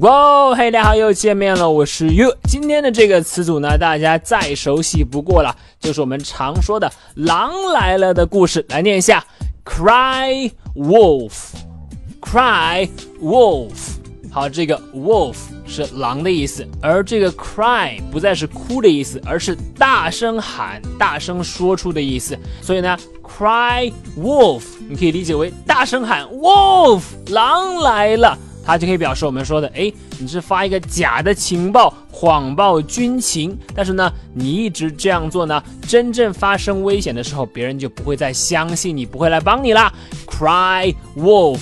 哇，嘿，大家好，又见面了，我是 You。今天的这个词组呢，大家再熟悉不过了，就是我们常说的“狼来了”的故事。来念一下：Cry wolf，Cry wolf。好，这个 wolf 是狼的意思，而这个 cry 不再是哭的意思，而是大声喊、大声说出的意思。所以呢，cry wolf 你可以理解为大声喊 wolf，狼来了。它就可以表示我们说的，哎，你是发一个假的情报，谎报军情，但是呢，你一直这样做呢，真正发生危险的时候，别人就不会再相信你，不会来帮你啦。Cry wolf。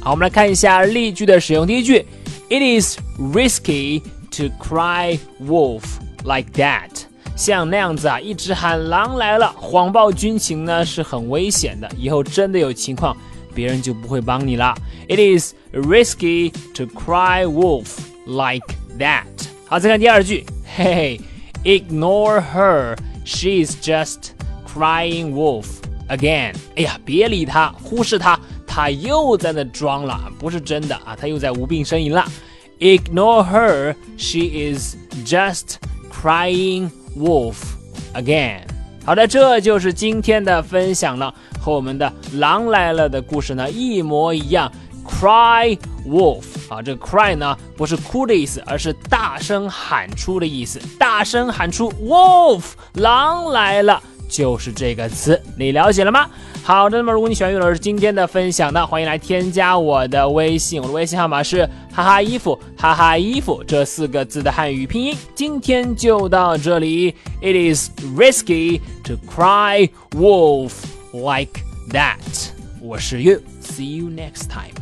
好，我们来看一下例句的使用。第一句，It is risky to cry wolf like that。像那样子啊，一直喊狼来了，谎报军情呢，是很危险的。以后真的有情况。别人就不会帮你了。It is risky to cry wolf like that。好，再看第二句，嘿嘿，ignore her, she's just crying wolf again。哎呀，别理她，忽视她，她又在那装了，不是真的啊，她又在无病呻吟了。Ignore her, she is just crying wolf again。 好的，这就是今天的分享了。和我们的狼来了的故事呢一模一样，cry wolf 啊，这个 cry 呢不是哭的意思，而是大声喊出的意思，大声喊出 wolf 狼来了，就是这个词，你了解了吗？好的，那么如果你喜欢岳老师今天的分享呢，欢迎来添加我的微信，我的微信号码是哈哈衣服哈哈衣服这四个字的汉语拼音。今天就到这里，It is risky to cry wolf。like that. 我是 yu See you next time.